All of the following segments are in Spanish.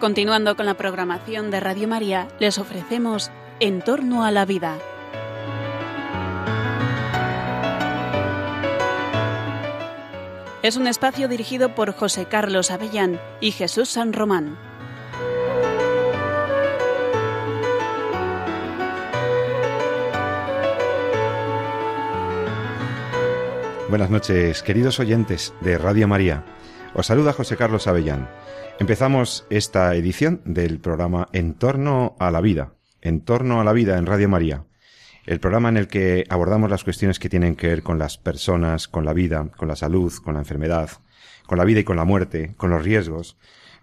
Continuando con la programación de Radio María, les ofrecemos En torno a la vida. Es un espacio dirigido por José Carlos Avellán y Jesús San Román. Buenas noches, queridos oyentes de Radio María. Os saluda José Carlos Avellán. Empezamos esta edición del programa En torno a la vida, En torno a la vida en Radio María, el programa en el que abordamos las cuestiones que tienen que ver con las personas, con la vida, con la salud, con la enfermedad, con la vida y con la muerte, con los riesgos,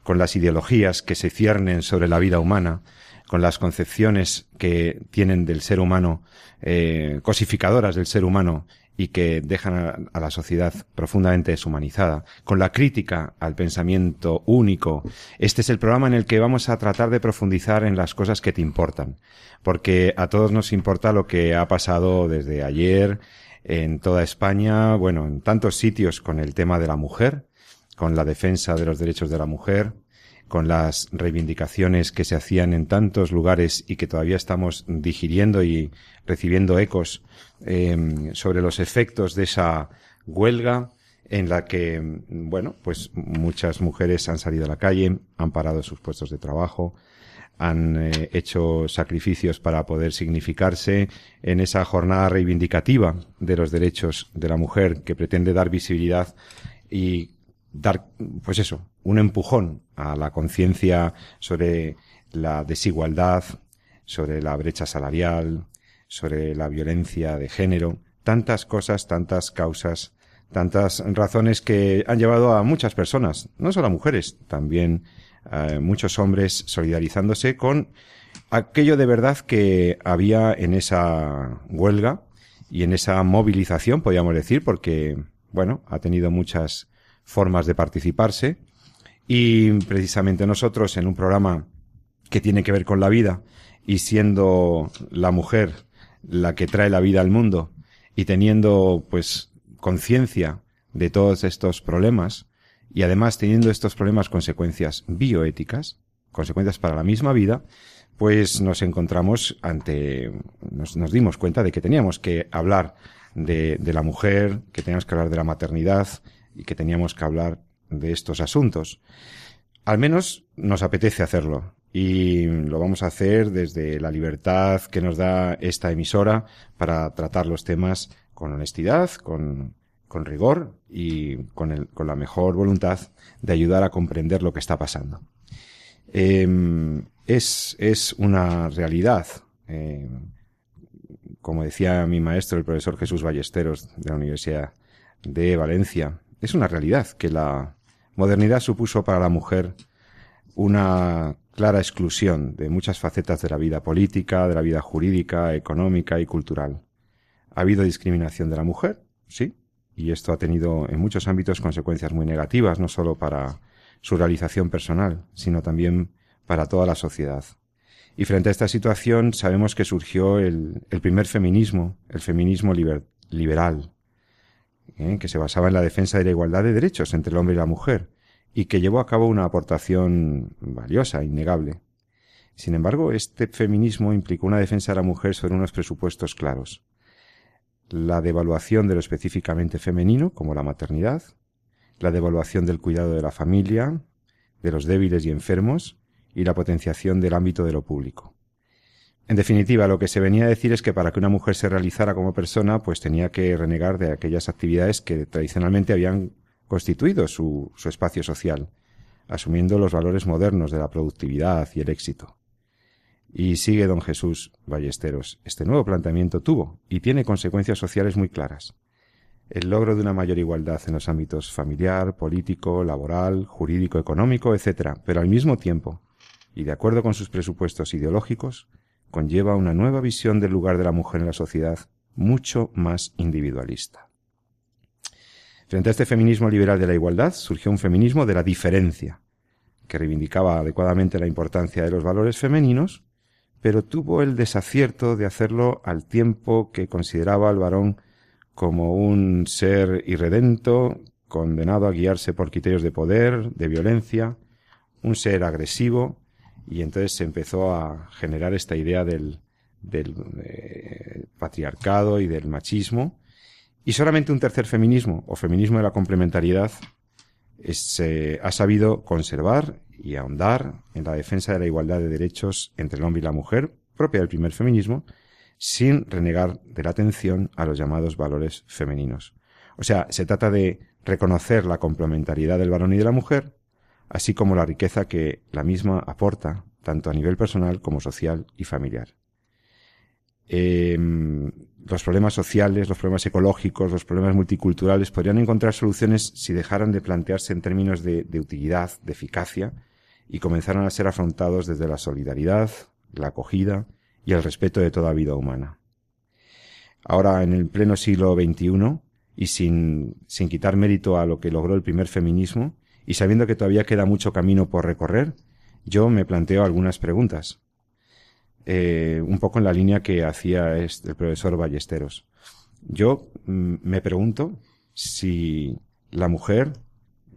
con las ideologías que se ciernen sobre la vida humana, con las concepciones que tienen del ser humano, eh, cosificadoras del ser humano y que dejan a, la sociedad profundamente deshumanizada, con la crítica al pensamiento único. Este es el programa en el que vamos a tratar de profundizar en las cosas que te importan, porque a todos nos importa lo que ha pasado desde ayer en toda España, bueno, en tantos sitios con el tema de la mujer, con la defensa de los derechos de la mujer, con las reivindicaciones que se hacían en tantos lugares y que todavía estamos digiriendo y recibiendo ecos em, sobre los efectos de esa huelga en la que, bueno, pues muchas mujeres han salido a la calle, han parado sus puestos de trabajo, han eh, hecho sacrificios para poder significarse en esa jornada reivindicativa de los derechos de la mujer que pretende dar visibilidad y dar, pues eso, un empujón a la conciencia sobre la desigualdad, sobre la brecha salarial, sobre la violencia de género, tantas cosas, tantas causas, tantas razones que han llevado a muchas personas, no solo a mujeres, también a muchos hombres solidarizándose con aquello de verdad que había en esa huelga y en esa movilización, podríamos decir, porque, bueno, ha tenido muchas formas de participarse. Y precisamente nosotros en un programa que tiene que ver con la vida y siendo la mujer la que trae la vida al mundo y teniendo pues conciencia de todos estos problemas y además teniendo estos problemas consecuencias bioéticas, consecuencias para la misma vida, pues nos encontramos ante, nos, dimos cuenta de que teníamos que hablar de, de la mujer, que teníamos que hablar de la maternidad, y que teníamos que hablar de estos asuntos. Al menos nos apetece hacerlo y lo vamos a hacer desde la libertad que nos da esta emisora para tratar los temas con honestidad, con, con rigor y con, el, con la mejor voluntad de ayudar a comprender lo que está pasando. Eh, es, es una realidad. Eh, como decía mi maestro, el profesor Jesús Ballesteros de la Universidad de Valencia, es una realidad que la modernidad supuso para la mujer una clara exclusión de muchas facetas de la vida política, de la vida jurídica, económica y cultural. Ha habido discriminación de la mujer, sí, y esto ha tenido en muchos ámbitos consecuencias muy negativas, no solo para su realización personal, sino también para toda la sociedad. Y frente a esta situación sabemos que surgió el, el primer feminismo, el feminismo liberal, ¿eh? que se basaba en la defensa de la igualdad de derechos entre el hombre y la mujer, y que llevó a cabo una aportación valiosa, innegable. Sin embargo, este feminismo implicó una defensa de la mujer sobre unos presupuestos claros. La devaluación de lo específicamente femenino, como la maternidad, la devaluación del cuidado de la familia, de los débiles y enfermos, y la potenciación del ámbito de lo público. En definitiva, lo que se venía a decir es que para que una mujer se realizara como persona, pues tenía que renegar de aquellas actividades que tradicionalmente habían constituido su, su espacio social, asumiendo los valores modernos de la productividad y el éxito. Y sigue don Jesús Ballesteros. Este nuevo planteamiento tuvo y tiene consecuencias sociales muy claras. El logro de una mayor igualdad en los ámbitos familiar, político, laboral, jurídico, económico, etc., pero al mismo tiempo, y de acuerdo con sus presupuestos ideológicos, conlleva una nueva visión del lugar de la mujer en la sociedad, mucho más individualista. Frente a este feminismo liberal de la igualdad surgió un feminismo de la diferencia, que reivindicaba adecuadamente la importancia de los valores femeninos, pero tuvo el desacierto de hacerlo al tiempo que consideraba al varón como un ser irredento, condenado a guiarse por criterios de poder, de violencia, un ser agresivo y entonces se empezó a generar esta idea del, del eh, patriarcado y del machismo. Y solamente un tercer feminismo, o feminismo de la complementariedad, se ha sabido conservar y ahondar en la defensa de la igualdad de derechos entre el hombre y la mujer, propia del primer feminismo, sin renegar de la atención a los llamados valores femeninos. O sea, se trata de reconocer la complementariedad del varón y de la mujer, así como la riqueza que la misma aporta, tanto a nivel personal como social y familiar. Em, los problemas sociales, los problemas ecológicos, los problemas multiculturales podrían encontrar soluciones si dejaran de plantearse en términos de, de utilidad, de eficacia, y comenzaran a ser afrontados desde la solidaridad, la acogida y el respeto de toda vida humana. Ahora, en el pleno siglo XXI, y sin, sin quitar mérito a lo que logró el primer feminismo, y sabiendo que todavía queda mucho camino por recorrer, yo me planteo algunas preguntas. Eh, un poco en la línea que hacía este, el profesor Ballesteros. Yo mm, me pregunto si la mujer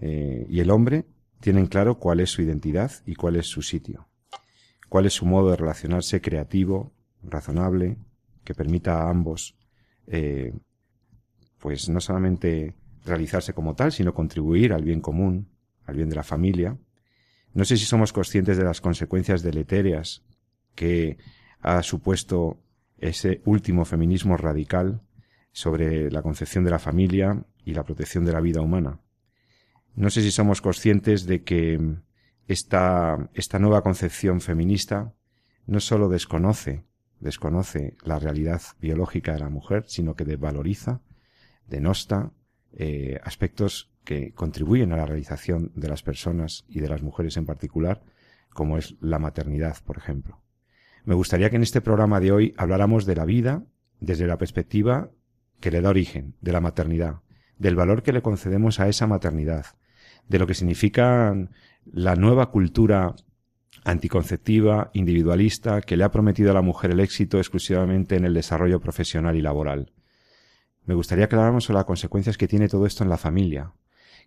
eh, y el hombre tienen claro cuál es su identidad y cuál es su sitio, cuál es su modo de relacionarse creativo, razonable, que permita a ambos, eh, pues no solamente realizarse como tal, sino contribuir al bien común, al bien de la familia. No sé si somos conscientes de las consecuencias deletéreas que ha supuesto ese último feminismo radical sobre la concepción de la familia y la protección de la vida humana. No sé si somos conscientes de que esta, esta nueva concepción feminista no sólo desconoce, desconoce la realidad biológica de la mujer, sino que desvaloriza, denosta eh, aspectos que contribuyen a la realización de las personas y de las mujeres en particular, como es la maternidad, por ejemplo. Me gustaría que en este programa de hoy habláramos de la vida desde la perspectiva que le da origen, de la maternidad, del valor que le concedemos a esa maternidad, de lo que significa la nueva cultura anticonceptiva, individualista, que le ha prometido a la mujer el éxito exclusivamente en el desarrollo profesional y laboral. Me gustaría que habláramos sobre las consecuencias que tiene todo esto en la familia,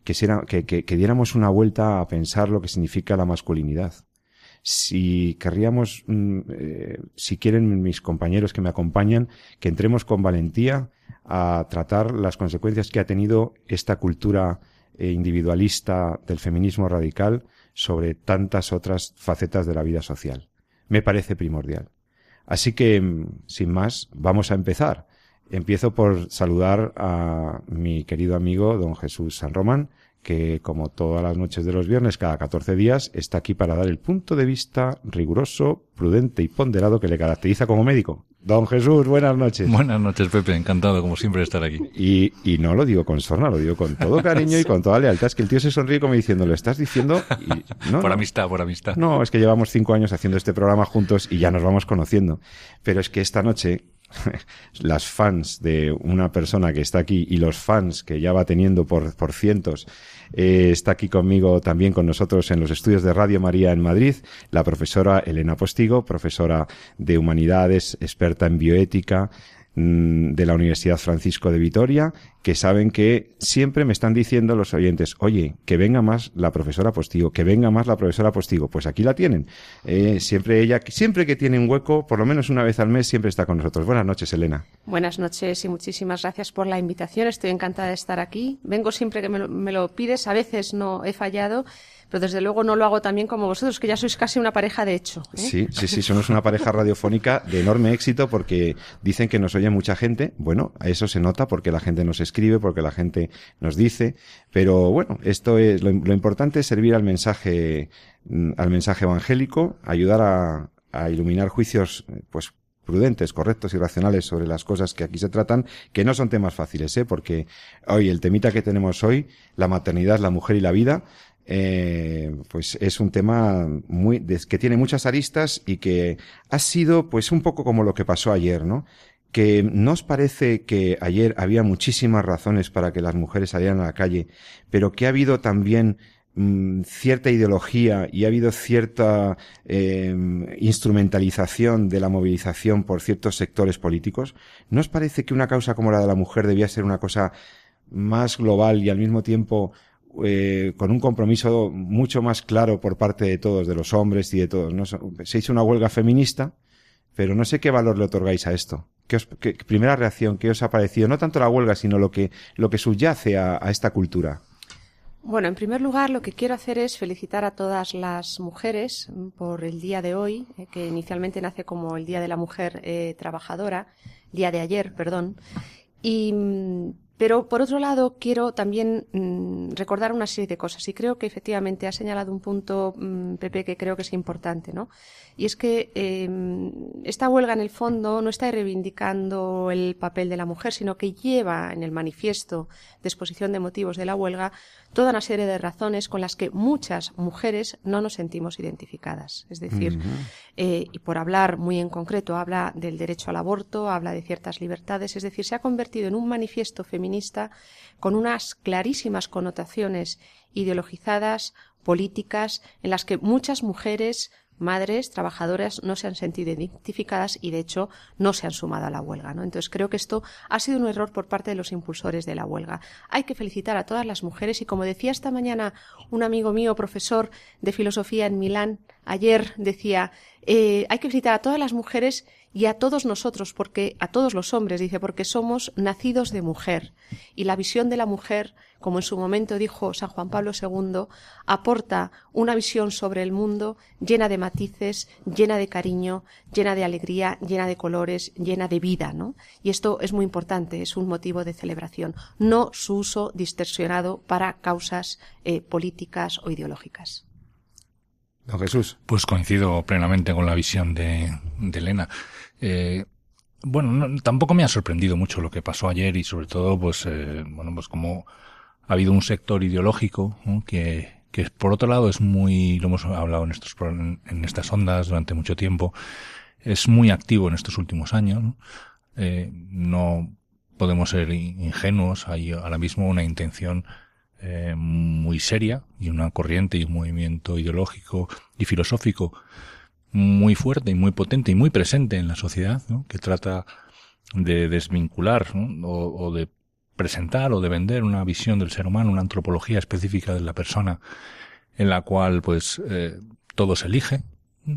que, diéramos una vuelta a pensar lo que significa la masculinidad, si querríamos, mm, eh, si quieren mis compañeros que me acompañan, que entremos con valentía a tratar las consecuencias que ha tenido esta cultura eh, individualista del feminismo radical sobre tantas otras facetas de la vida social. Me parece primordial. Así que, mm, sin más, vamos a empezar. Empiezo por saludar a mi querido amigo don Jesús San Román, que como todas las noches de los viernes, cada 14 días, está aquí para dar el punto de vista riguroso, prudente y ponderado que le caracteriza como médico. Don Jesús, buenas noches. Buenas noches, Pepe. Encantado, como siempre, de estar aquí. Y, y no lo digo con sorna, lo digo con todo cariño y con toda lealtad. Es que el tío se sonríe como diciendo, lo estás diciendo... Y, no, por amistad, por amistad. No, es que llevamos cinco años haciendo este programa juntos y ya nos vamos conociendo. Pero es que esta noche las fans de una persona que está aquí y los fans que ya va teniendo por, por cientos, eh, está aquí conmigo también con nosotros en los estudios de Radio María en Madrid, la profesora Elena Postigo, profesora de Humanidades, experta en bioética, de la Universidad Francisco de Vitoria, que saben que siempre me están diciendo los oyentes, oye, que venga más la profesora Postigo, que venga más la profesora Postigo. Pues aquí la tienen. Eh, siempre ella, siempre que tiene un hueco, por lo menos una vez al mes, siempre está con nosotros. Buenas noches, Elena. Buenas noches y muchísimas gracias por la invitación. Estoy encantada de estar aquí. Vengo siempre que me lo, me lo pides. A veces no he fallado pero desde luego no lo hago también como vosotros, que ya sois casi una pareja de hecho. ¿eh? Sí, sí, sí, somos una pareja radiofónica de enorme éxito porque dicen que nos oye mucha gente. Bueno, a eso se nota porque la gente nos escribe, porque la gente nos dice, pero bueno, esto es lo, importante es servir al mensaje, mm, al mensaje evangélico, ayudar a, a iluminar juicios, pues prudentes, correctos y racionales sobre las cosas que aquí se tratan, que no son temas fáciles, ¿eh? porque hoy el temita que tenemos hoy, la maternidad, la mujer y la vida, eh, pues es un tema muy que tiene muchas aristas y que ha sido pues un poco como lo que pasó ayer, ¿no? Que nos parece que ayer había muchísimas razones para que las mujeres salieran a la calle, pero que ha habido también mm, cierta ideología y ha habido cierta eh, instrumentalización de la movilización por ciertos sectores políticos. ¿Nos parece que una causa como la de la mujer debía ser una cosa más global y al mismo tiempo eh, con un compromiso mucho más claro por parte de todos, de los hombres y de todos. ¿no? Se hizo una huelga feminista, pero no sé qué valor le otorgáis a esto. ¿Qué, os, primera reacción, qué os ha parecido? No tanto la huelga, sino lo que, lo que subyace a, esta cultura. Bueno, en primer lugar, lo que quiero hacer es felicitar a todas las mujeres por el día de hoy, eh, que inicialmente nace como el Día de la Mujer eh, Trabajadora, día de ayer, perdón. Y mm, pero por otro lado, quiero también mmm, recordar una serie de cosas y creo que efectivamente ha señalado un punto, mmm, Pepe, que creo que es importante, ¿no? Y es que eh, esta huelga en el fondo no está reivindicando el papel de la mujer, sino que lleva en el manifiesto de exposición de motivos de la huelga toda una serie de razones con las que muchas mujeres no nos sentimos identificadas. Es decir, uh -huh. eh, y por hablar muy en concreto, habla del derecho al aborto, habla de ciertas libertades, es decir, se ha convertido en un manifiesto feminista con unas clarísimas connotaciones ideologizadas, políticas, en las que muchas mujeres madres trabajadoras no se han sentido identificadas y de hecho no se han sumado a la huelga. ¿no? Entonces creo que esto ha sido un error por parte de los impulsores de la huelga. Hay que felicitar a todas las mujeres y como decía esta mañana un amigo mío, profesor de filosofía en Milán, ayer decía, eh, hay que felicitar a todas las mujeres y a todos nosotros, porque a todos los hombres, dice, porque somos nacidos de mujer. Y la visión de la mujer, como en su momento dijo San Juan Pablo II, aporta una visión sobre el mundo llena de matices, llena de cariño, llena de alegría, llena de colores, llena de vida, ¿no? Y esto es muy importante, es un motivo de celebración, no su uso distorsionado para causas eh, políticas o ideológicas. Don Jesús. Pues coincido plenamente con la visión de, de Elena. Eh, bueno, no, tampoco me ha sorprendido mucho lo que pasó ayer y sobre todo, pues, eh, bueno, pues como ha habido un sector ideológico que, que por otro lado es muy, lo hemos hablado en estos, en estas ondas durante mucho tiempo, es muy activo en estos últimos años. ¿no? Eh, podemos ser ingenuos, hay ahora mismo una intención eh, muy seria y una corriente y un movimiento ideológico y filosófico muy fuerte y muy potente y muy presente en la sociedad, ¿no? que trata de desvincular o, de presentar o de vender una visión del ser humano, una antropología específica de la persona en la cual pues eh, todo se elige,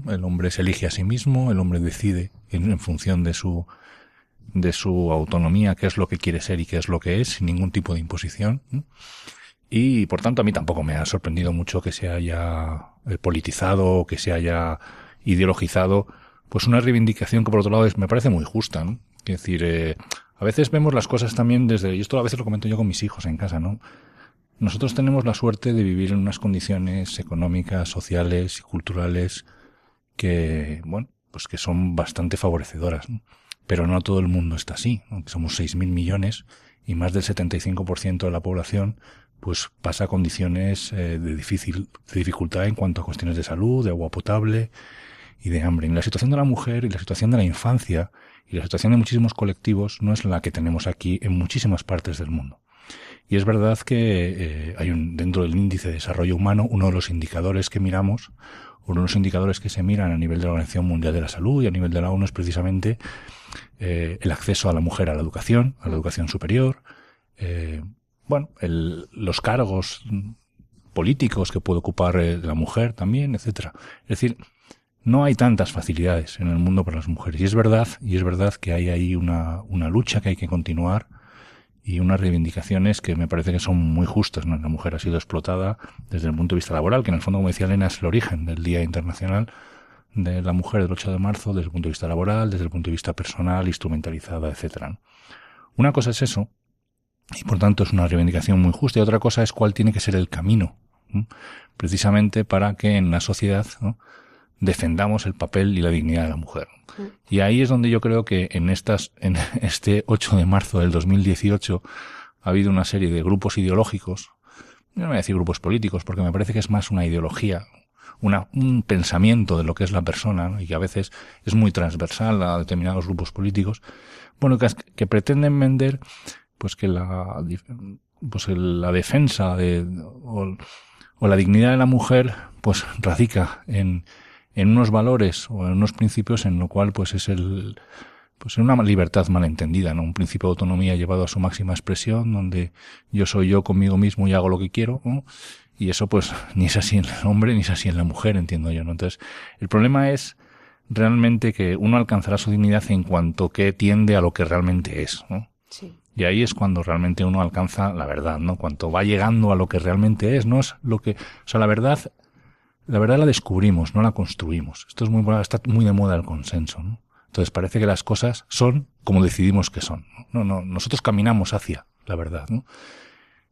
el hombre se elige a sí mismo, el hombre decide en, en función de su de su autonomía qué es lo que quiere ser y qué es lo que es sin ningún tipo de imposición. Y por tanto a mí tampoco me ha sorprendido mucho que se haya politizado, que se haya ideologizado, pues una reivindicación que por otro lado es, me parece muy justa, ¿no? Es decir, eh, a veces vemos las cosas también desde, y esto a veces lo comento yo con mis hijos en casa, ¿no? Nosotros tenemos la suerte de vivir en unas condiciones económicas, sociales y culturales que, bueno, pues que son bastante favorecedoras, ¿no? Pero no todo el mundo está así, ¿no? Somos 6.000 millones y más del 75% de la población pues pasa condiciones eh, de difícil de dificultad en cuanto a cuestiones de salud, de agua potable y de hambre. Y la situación de la mujer y la situación de la infancia y la situación de muchísimos colectivos no es la que tenemos aquí en muchísimas partes del mundo. Y es verdad que eh, hay un, dentro del índice de desarrollo humano uno de los indicadores que miramos, uno de los indicadores que se miran a nivel de la Organización Mundial de la Salud y a nivel de la ONU es precisamente eh, el acceso a la mujer a la educación, a la educación superior, eh, bueno, el, los cargos políticos que puede ocupar la mujer también, etcétera. Es decir, no hay tantas facilidades en el mundo para las mujeres. Y es verdad, y es verdad que hay ahí una, una lucha que hay que continuar y unas reivindicaciones que me parece que son muy justas. ¿no? La mujer ha sido explotada desde el punto de vista laboral, que en el fondo, como decía Elena, es el origen del Día Internacional de la Mujer del 8 de marzo, desde el punto de vista laboral, desde el punto de vista personal, instrumentalizada, etcétera. Una cosa es eso, y por tanto es una reivindicación muy justa. Y otra cosa es cuál tiene que ser el camino, ¿no? precisamente para que en la sociedad. Defendamos el papel y la dignidad de la mujer. Y ahí es donde yo creo que en estas, en este 8 de marzo del 2018 ha habido una serie de grupos ideológicos, no voy a decir grupos políticos, porque me parece que es más una ideología, una, un pensamiento de lo que es la persona, ¿no? y que a veces es muy transversal a determinados grupos políticos, bueno, que, que pretenden vender pues que la pues la defensa de o, o, la dignidad de la mujer pues radica en, en unos valores o en unos principios en lo cual pues es el pues en una libertad malentendida, ¿no? Un principio de autonomía llevado a su máxima expresión, donde yo soy yo conmigo mismo y hago lo que quiero, ¿no? Y eso pues ni es así en el hombre ni es así en la mujer, entiendo yo, ¿no? Entonces, el problema es realmente que uno alcanzará su dignidad en cuanto que tiende a lo que realmente es, ¿no? Sí. Y ahí es cuando realmente uno alcanza la verdad, ¿no? Cuanto va llegando a lo que realmente es, no es lo que, o sea, la verdad, la verdad la descubrimos, no la construimos. Esto es muy, está muy de moda el consenso, ¿no? Entonces parece que las cosas son como decidimos que son. No, no, nosotros caminamos hacia la verdad, ¿no?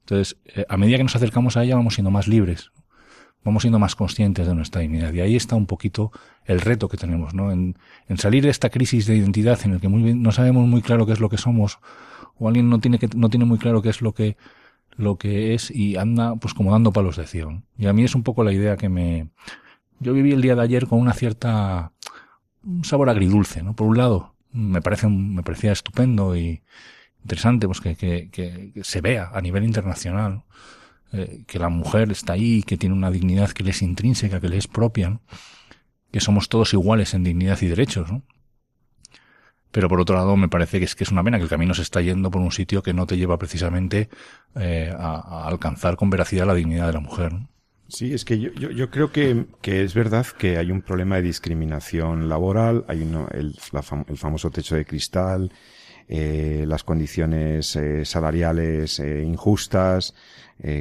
Entonces, eh, a medida que nos acercamos a ella vamos siendo más libres, vamos siendo más conscientes de nuestra dignidad. Y ahí está un poquito el reto que tenemos, ¿no? En, en salir de esta crisis de identidad en el que muy no sabemos muy claro qué es lo que somos, o alguien no tiene que, no tiene muy claro qué es lo que, lo que es y anda pues como dando palos de acción. Y a mí es un poco la idea que me, yo viví el día de ayer con una cierta, un sabor agridulce, ¿no? Por un lado, me parece, me parecía estupendo y interesante, pues que, que, que se vea a nivel internacional, eh, que la mujer está ahí, que tiene una dignidad que le es intrínseca, que le es propia, que somos todos iguales en dignidad y derechos, ¿no? Pero por otro lado me parece que es que es una pena que el camino se está yendo por un sitio que no te lleva precisamente eh, a, alcanzar con veracidad la dignidad de la mujer. Sí, es que yo, yo, creo que, que, es verdad que hay un problema de discriminación laboral, hay uno, el, famoso techo de cristal, eh, las condiciones eh, salariales injustas,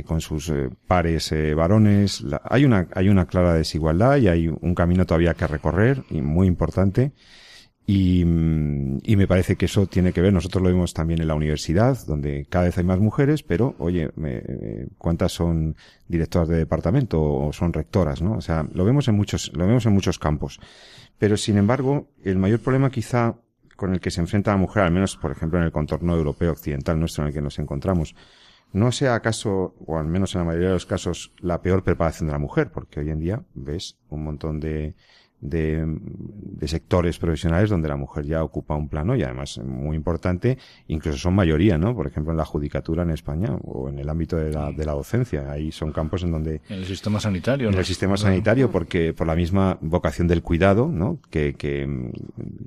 con sus pares varones. La, hay una, hay una clara desigualdad y hay un camino todavía que recorrer y muy importante. Y, y, me parece que eso tiene que ver, nosotros lo vemos también en la universidad, donde cada vez hay más mujeres, pero, oye, me, ¿cuántas son directoras de departamento o son rectoras, no? O sea, lo vemos en muchos, lo vemos en muchos campos. Pero, sin embargo, el mayor problema quizá con el que se enfrenta la mujer, al menos, por ejemplo, en el contorno europeo occidental nuestro en el que nos encontramos, no sea acaso, o al menos en la mayoría de los casos, la peor preparación de la mujer, porque hoy en día ves un montón de, de, de, sectores profesionales donde la mujer ya ocupa un plano y además muy importante, incluso son mayoría, ¿no? Por ejemplo, en la judicatura en España o en el ámbito de la, de la docencia. Ahí son campos en donde... En el sistema sanitario. En ¿no? el sistema sanitario, porque por la misma vocación del cuidado, ¿no? Que, que,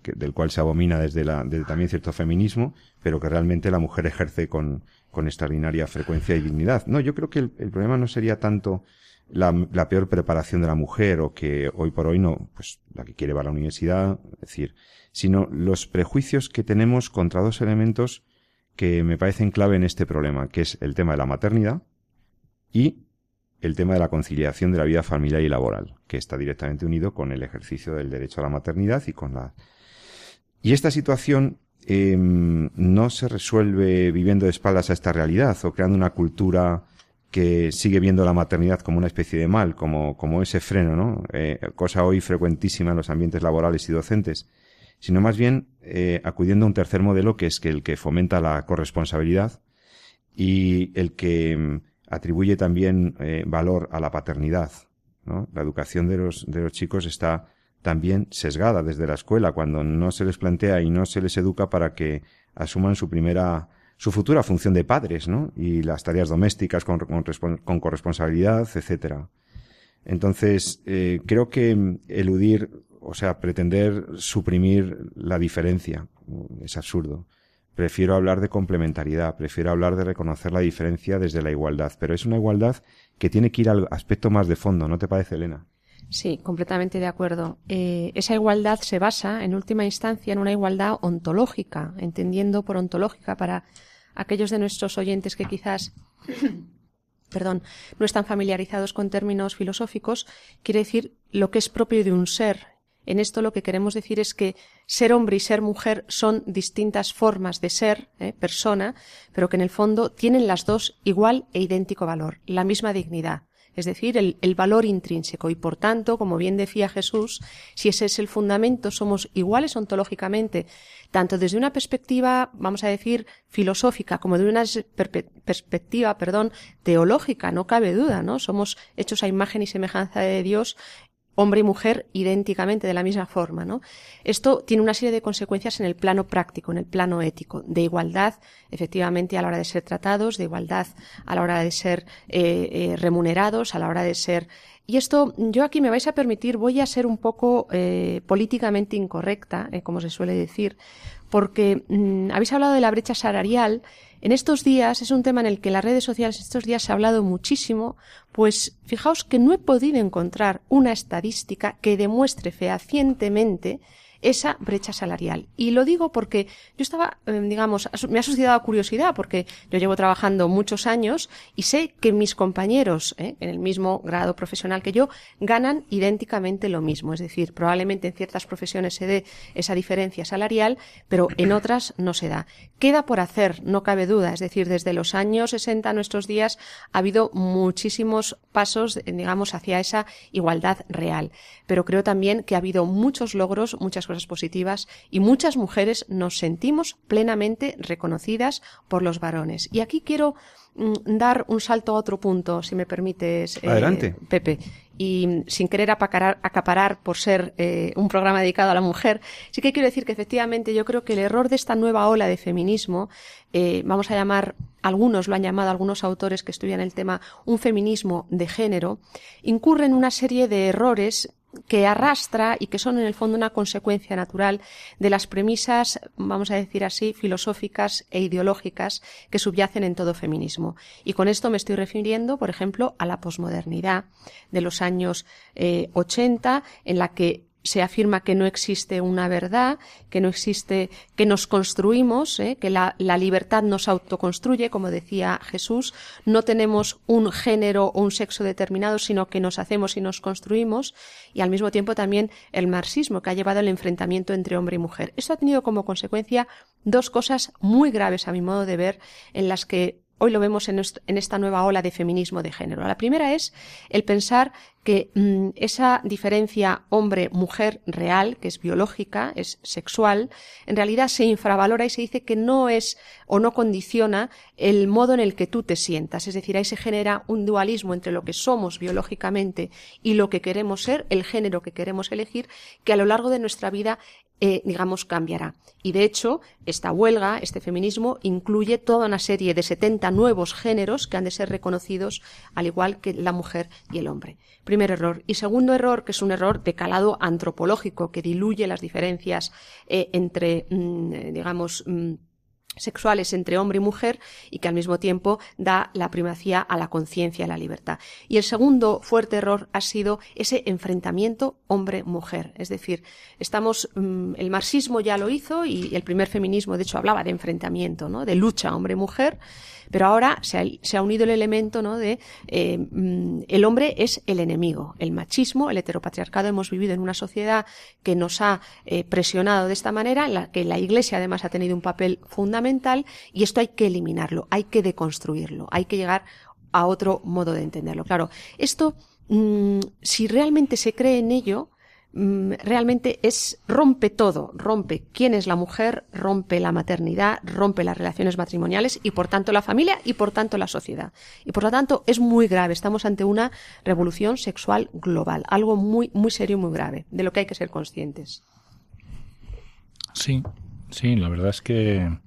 que del cual se abomina desde, la, desde también cierto feminismo, pero que realmente la mujer ejerce con, con extraordinaria frecuencia y dignidad. No, yo creo que el, el problema no sería tanto la, la, peor preparación de la mujer o que hoy por hoy no, pues la que quiere va a la universidad, es decir, sino los prejuicios que tenemos contra dos elementos que me parecen clave en este problema, que es el tema de la maternidad y el tema de la conciliación de la vida familiar y laboral, que está directamente unido con el ejercicio del derecho a la maternidad y con la... Y esta situación eh, no se resuelve viviendo de espaldas a esta realidad o creando una cultura que sigue viendo la maternidad como una especie de mal, como, como ese freno, ¿no? Eh, cosa hoy frecuentísima en los ambientes laborales y docentes, sino más bien eh, acudiendo a un tercer modelo que es que el que fomenta la corresponsabilidad y el que mm, atribuye también eh, valor a la paternidad, ¿no? La educación de los, de los chicos está también sesgada desde la escuela cuando no se les plantea y no se les educa para que asuman su primera su futura función de padres, ¿no? Y las tareas domésticas con, con, con corresponsabilidad, etcétera. Entonces, eh, creo que eludir, o sea, pretender suprimir la diferencia es absurdo. Prefiero hablar de complementariedad, prefiero hablar de reconocer la diferencia desde la igualdad, pero es una igualdad que tiene que ir al aspecto más de fondo, ¿no te parece, Elena? Sí, completamente de acuerdo. Eh, esa igualdad se basa, en última instancia, en una igualdad ontológica, entendiendo por ontológica para aquellos de nuestros oyentes que quizás perdón, no están familiarizados con términos filosóficos, quiere decir lo que es propio de un ser. En esto lo que queremos decir es que ser hombre y ser mujer son distintas formas de ser, ¿eh? persona, pero que en el fondo tienen las dos igual e idéntico valor, la misma dignidad es decir, el, valor intrínseco. Y por tanto, como bien decía Jesús, si ese es el fundamento, somos iguales ontológicamente, tanto desde una perspectiva, vamos a decir, filosófica, como de una perspectiva, perdón, teológica, no cabe duda, ¿no? Somos hechos a imagen y semejanza de Dios hombre y mujer idénticamente de la misma forma, ¿no? Esto tiene una serie de consecuencias en el plano práctico, en el plano ético, de igualdad, efectivamente, a la hora de ser tratados, de igualdad a la hora de ser eh, eh, remunerados, a la hora de ser y esto, yo aquí me vais a permitir, voy a ser un poco eh, políticamente incorrecta, eh, como se suele decir, porque mm, habéis hablado de la brecha salarial. En estos días es un tema en el que las redes sociales estos días se ha hablado muchísimo, pues fijaos que no he podido encontrar una estadística que demuestre fehacientemente esa brecha salarial. Y lo digo porque yo estaba, eh, digamos, me ha suscitado curiosidad porque yo llevo trabajando muchos años y sé que mis compañeros eh, en el mismo grado profesional que yo ganan idénticamente lo mismo. Es decir, probablemente en ciertas profesiones se dé esa diferencia salarial, pero en otras no se da. Queda por hacer, no cabe duda. Es decir, desde los años 60 a nuestros días ha habido muchísimos pasos, digamos, hacia esa igualdad real. Pero creo también que ha habido muchos logros, muchas cosas positivas y muchas mujeres nos sentimos plenamente reconocidas por los varones. Y aquí quiero mm, dar un salto a otro punto, si me permites, eh, Pepe. Y sin querer acaparar por ser eh, un programa dedicado a la mujer, sí que quiero decir que efectivamente yo creo que el error de esta nueva ola de feminismo, eh, vamos a llamar, algunos lo han llamado, algunos autores que estudian el tema, un feminismo de género, incurre en una serie de errores que arrastra y que son en el fondo una consecuencia natural de las premisas, vamos a decir así, filosóficas e ideológicas que subyacen en todo feminismo. Y con esto me estoy refiriendo, por ejemplo, a la posmodernidad de los años 80, eh, en la que se afirma que no existe una verdad, que no existe, que nos construimos, ¿eh? que la, la, libertad nos autoconstruye, como decía Jesús, no tenemos un género o un sexo determinado, sino que nos hacemos y nos construimos, y al mismo tiempo también el marxismo, que ha llevado al enfrentamiento entre hombre y mujer. Esto ha tenido como consecuencia dos cosas muy graves, a mi modo de ver, en las que hoy lo vemos en, esta nueva ola de feminismo de género. La primera es el pensar que mm, esa diferencia hombre-mujer real, que es biológica, es sexual, en realidad se infravalora y se dice que no es o no condiciona el modo en el que tú te sientas. Es decir, ahí se genera un dualismo entre lo que somos biológicamente y lo que queremos ser, el género que queremos elegir, que a lo largo de nuestra vida eh, digamos, cambiará. Y de hecho, esta huelga, este feminismo, incluye toda una serie de 70 nuevos géneros que han de ser reconocidos al igual que la mujer y el hombre. Primer error. Y segundo error, que es un error de calado antropológico, que diluye las diferencias eh, entre, mm, digamos, mm, sexuales entre hombre y mujer y que al mismo tiempo da la primacía a la conciencia y a la libertad. Y el segundo fuerte error ha sido ese enfrentamiento hombre-mujer. Es decir, estamos, mm, el marxismo ya lo hizo y el primer feminismo de hecho hablaba de enfrentamiento, ¿no? de lucha hombre-mujer pero ahora se ha, unido el elemento ¿no? de eh, mm, el hombre es el enemigo. El machismo, el heteropatriarcado, hemos vivido en una sociedad que nos ha eh, presionado de esta manera, en la que la Iglesia además ha tenido un papel fundamental y esto hay que eliminarlo, hay que deconstruirlo, hay que llegar a otro modo de entenderlo. Claro, esto, mm, si realmente se cree en ello, Mm, realmente es rompe todo, rompe quién es la mujer, rompe la maternidad, rompe las relaciones matrimoniales y por tanto la familia y por tanto la sociedad. Y por lo tanto es muy grave, estamos ante una revolución sexual global, algo muy muy serio y muy grave, de lo que hay que ser conscientes. Sí, sí, la verdad es que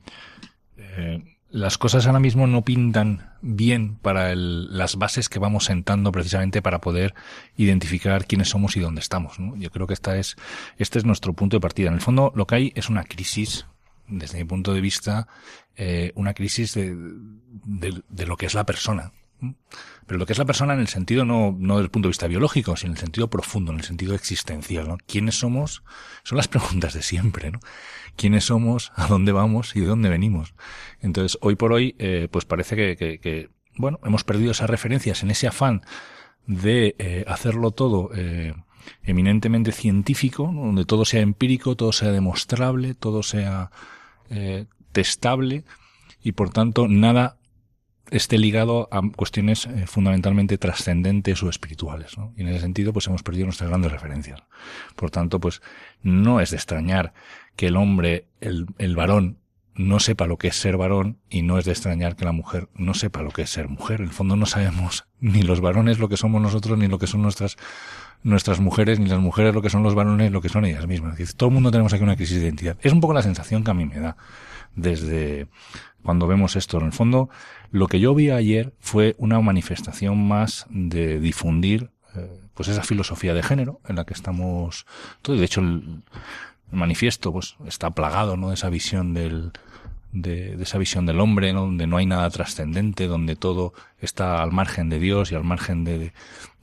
eh, las cosas ahora mismo no pintan bien para las bases que vamos sentando precisamente para poder identificar quiénes somos y dónde estamos. ¿no? Yo creo que esta es, este es nuestro punto de partida. En el fondo, lo que hay es una crisis, desde mi punto de vista, eh, una crisis de, de, lo que es la persona. Pero lo que es la persona en el sentido no, no desde el punto de vista biológico, sino en el sentido profundo, en el sentido existencial, ¿no? ¿Quiénes somos? Son las preguntas de siempre, ¿no? ¿Quiénes somos? ¿A dónde vamos? ¿Y de dónde venimos? Entonces, hoy por hoy, eh, pues parece que, que, que, bueno, hemos perdido esas referencias en ese afán de eh, hacerlo todo eh, eminentemente científico, donde todo sea empírico, todo sea demostrable, todo sea eh, testable y por tanto nada esté ligado a cuestiones eh, fundamentalmente trascendentes o espirituales. ¿no? Y en ese sentido, pues hemos perdido nuestras grandes referencias. Por tanto, pues no es de extrañar que el hombre, el, el varón, no sepa lo que es ser varón y no es de extrañar que la mujer no sepa lo que es ser mujer. En el fondo no sabemos ni los varones lo que somos nosotros, ni lo que son nuestras nuestras mujeres, ni las mujeres lo que son los varones, lo que son ellas mismas. Es decir, todo el mundo tenemos aquí una crisis de identidad. Es un poco la sensación que a mí me da desde cuando vemos esto. En el fondo, lo que yo vi ayer fue una manifestación más de difundir eh, pues esa filosofía de género en la que estamos todos. De hecho, el manifiesto pues está plagado ¿no? de esa visión del, de, esa visión del hombre, donde no hay nada trascendente, donde todo está al margen de Dios y al margen de,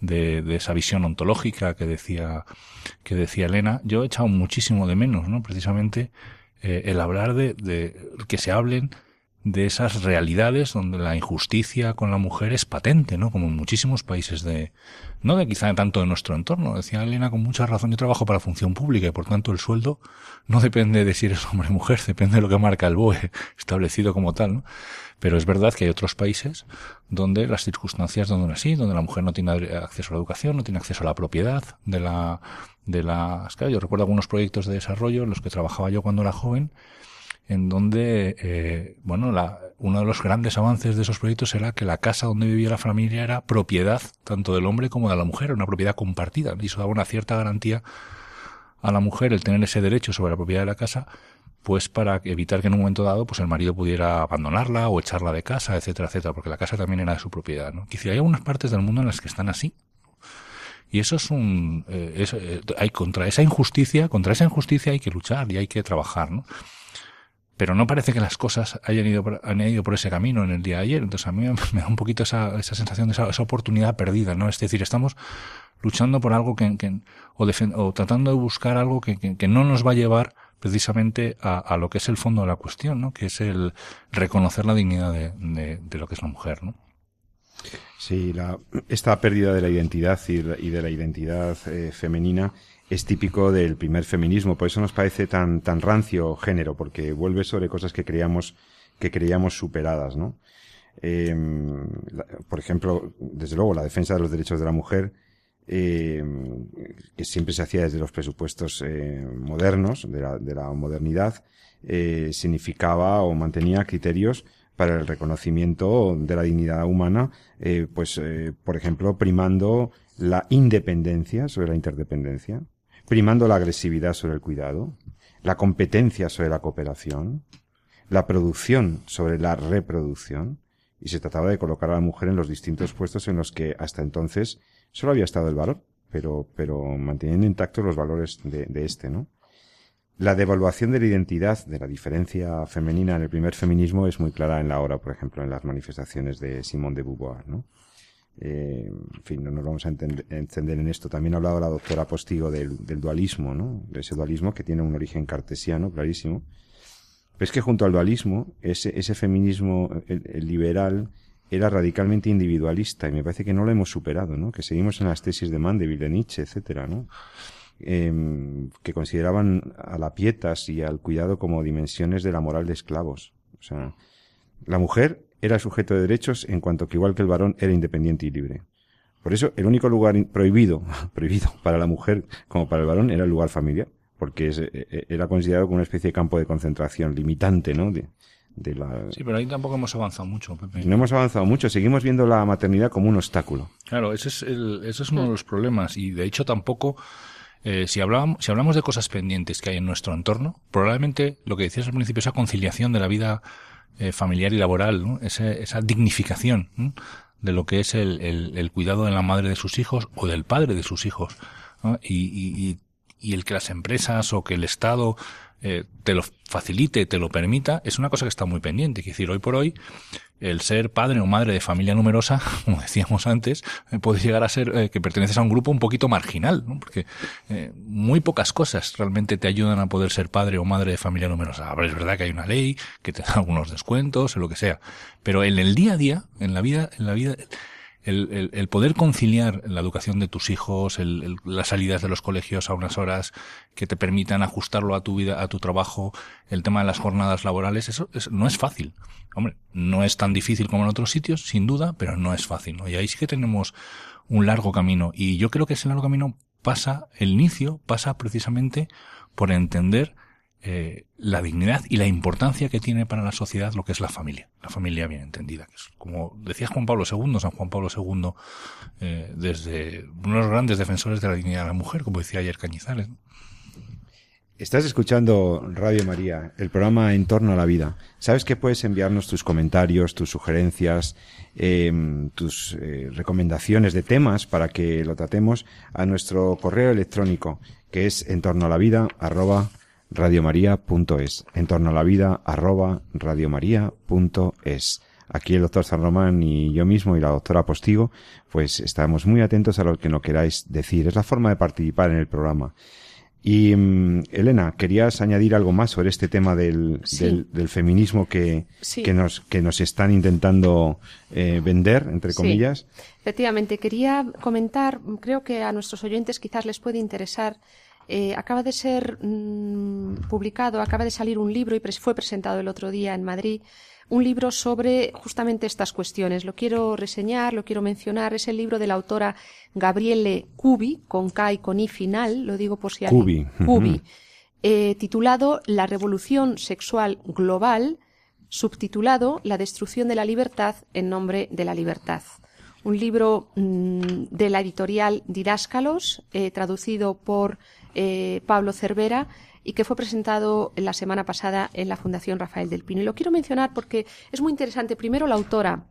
de, esa visión ontológica que decía, que decía Elena. Yo he echado muchísimo de menos, ¿no? Precisamente eh, el hablar de, de que se hablen de esas realidades donde la injusticia con la mujer es patente, ¿no? Como en muchísimos países de, no de quizá tanto de nuestro entorno. Decía Elena con mucha razón, yo trabajo para función pública y por tanto el sueldo no depende de si eres hombre o mujer, depende de lo que marca el BOE establecido como tal, ¿no? Pero es verdad que hay otros países donde las circunstancias donde así, donde la mujer no tiene acceso a la educación, no tiene acceso a la propiedad de la, de la, yo recuerdo algunos proyectos de desarrollo en los que trabajaba yo cuando era joven, en donde, eh, bueno, la, uno de los grandes avances de esos proyectos era que la casa donde vivía la familia era propiedad tanto del hombre como de la mujer, una propiedad compartida, y eso daba una cierta garantía a la mujer el tener ese derecho sobre la propiedad de la casa, pues para evitar que en un momento dado pues el marido pudiera abandonarla o echarla de casa, etcétera, etcétera, porque la casa también era de su propiedad, ¿no? Quizá hay algunas partes del mundo en las que están así, y eso es un, eh, eh, hay contra esa injusticia, contra esa injusticia hay que luchar y hay que trabajar, ¿no? pero no parece que las cosas hayan ido, por, han ido por ese camino en el día de ayer. Entonces a mí me da un poquito esa, esa sensación de esa, esa, oportunidad perdida, ¿no? Es decir, estamos luchando por algo que, que o, o, tratando de buscar algo que, que, que, no nos va a llevar precisamente a, a, lo que es el fondo de la cuestión, ¿no? Que es el reconocer la dignidad de, de, lo que es la mujer, ¿no? Sí, la, esta pérdida de la identidad y, de la identidad eh, femenina es típico del primer feminismo, por eso nos parece tan, tan rancio género, porque vuelve sobre cosas que creíamos, que creíamos superadas, ¿no? Eh, por ejemplo, desde luego, la defensa de los derechos de la mujer, eh, que siempre se hacía desde los presupuestos eh, modernos, de la, de la modernidad, eh, significaba o mantenía criterios para el reconocimiento de la dignidad humana, pues, por ejemplo, primando la independencia sobre la interdependencia, primando la agresividad sobre el cuidado, la competencia sobre la cooperación, la producción sobre la reproducción, y se trataba de colocar a la mujer en los distintos puestos en los que hasta entonces solo había estado el valor, pero, pero manteniendo intactos los valores de, de este, ¿no? La devaluación de la identidad, de la diferencia femenina en el primer feminismo es muy clara en la obra, por ejemplo, en las manifestaciones de Simone de Beauvoir, ¿no? Eh, en fin, no nos vamos a entender en esto. También ha hablado la doctora Postigo del, del, dualismo, ¿no? De ese dualismo que tiene un origen cartesiano, clarísimo. Pero es que junto al dualismo, ese, ese feminismo liberal era radicalmente individualista y me parece que no lo hemos superado, ¿no? Que seguimos en las tesis de Mandeville, de Nietzsche, etcétera, ¿no? Eh, que consideraban a la pietas y al cuidado como dimensiones de la moral de esclavos. O sea, la mujer era sujeto de derechos en cuanto que igual que el varón era independiente y libre. Por eso el único lugar prohibido, prohibido para la mujer como para el varón era el lugar familiar, porque es, e, e, era considerado como una especie de campo de concentración limitante, ¿no? De, de la... Sí, pero ahí tampoco hemos avanzado mucho, Pepe. No hemos avanzado mucho, seguimos viendo la maternidad como un obstáculo. Claro, ese es, el, ese es uno de los problemas y de hecho tampoco... Eh, si, hablamos, si hablamos de cosas pendientes que hay en nuestro entorno, probablemente lo que decías al principio, esa conciliación de la vida eh, familiar y laboral, ¿no? esa, esa dignificación ¿no? de lo que es el, el, el, cuidado de la madre de sus hijos o del padre de sus hijos. ¿no? Y, y, y, el que las empresas o que el Estado eh, te lo facilite, te lo permita, es una cosa que está muy pendiente. Es decir, hoy por hoy, el ser padre o madre de familia numerosa, como decíamos antes, eh, puede llegar a ser eh, que perteneces a un grupo un poquito marginal, ¿no? porque eh, muy pocas cosas realmente te ayudan a poder ser padre o madre de familia numerosa. Ahora es verdad que hay una ley que te da algunos descuentos o lo que sea, pero en el día a día, en la vida, en la vida, el, el, el, poder conciliar la educación de tus hijos, el, las salidas de los colegios a unas horas que te permitan ajustarlo a tu vida, a tu trabajo, el tema de las jornadas laborales, eso, eso no es fácil. Hombre, no es tan difícil como en otros sitios, sin duda, pero no es fácil, ¿no? Y ahí sí que tenemos un largo camino. Y yo creo que ese largo camino pasa, el inicio pasa precisamente por entender eh, la dignidad y la importancia que tiene para la sociedad lo que es la familia, la familia bien entendida. Que es, como decía Juan Pablo II, San Juan Pablo II, eh, desde uno de los grandes defensores de la dignidad de la mujer, como decía ayer Cañizares. ¿no? Estás escuchando Radio María, el programa En torno a la vida. Sabes que puedes enviarnos tus comentarios, tus sugerencias, eh, tus eh, recomendaciones de temas para que lo tratemos a nuestro correo electrónico, que es en torno a la vida arroba radiomaria.es. En torno a la vida arroba radiomaria.es. Aquí el doctor San Román y yo mismo y la doctora Postigo, pues estamos muy atentos a lo que nos queráis decir. Es la forma de participar en el programa. Y mm, Elena, ¿querías añadir algo más sobre este tema del, del, feminismo que, que, nos, que nos están intentando eh, vender, entre comillas? Efectivamente, quería comentar, creo que a nuestros oyentes quizás les puede interesar eh, acaba de ser mm, publicado, acaba de salir un libro y fue presentado el otro día en Madrid, un libro sobre justamente estas cuestiones. Lo quiero reseñar, lo quiero mencionar. Es el libro de la autora Gabriele Cubi, con K y con I final, lo digo por si alguien. Cubi. Eh, titulado La revolución sexual global, subtitulado La destrucción de la libertad en nombre de la libertad un libro mm, de la editorial Didáscalos, eh, traducido por eh, Pablo Cervera y que fue presentado la semana pasada en la Fundación Rafael del Pino. Y lo quiero mencionar porque es muy interesante. Primero, la autora.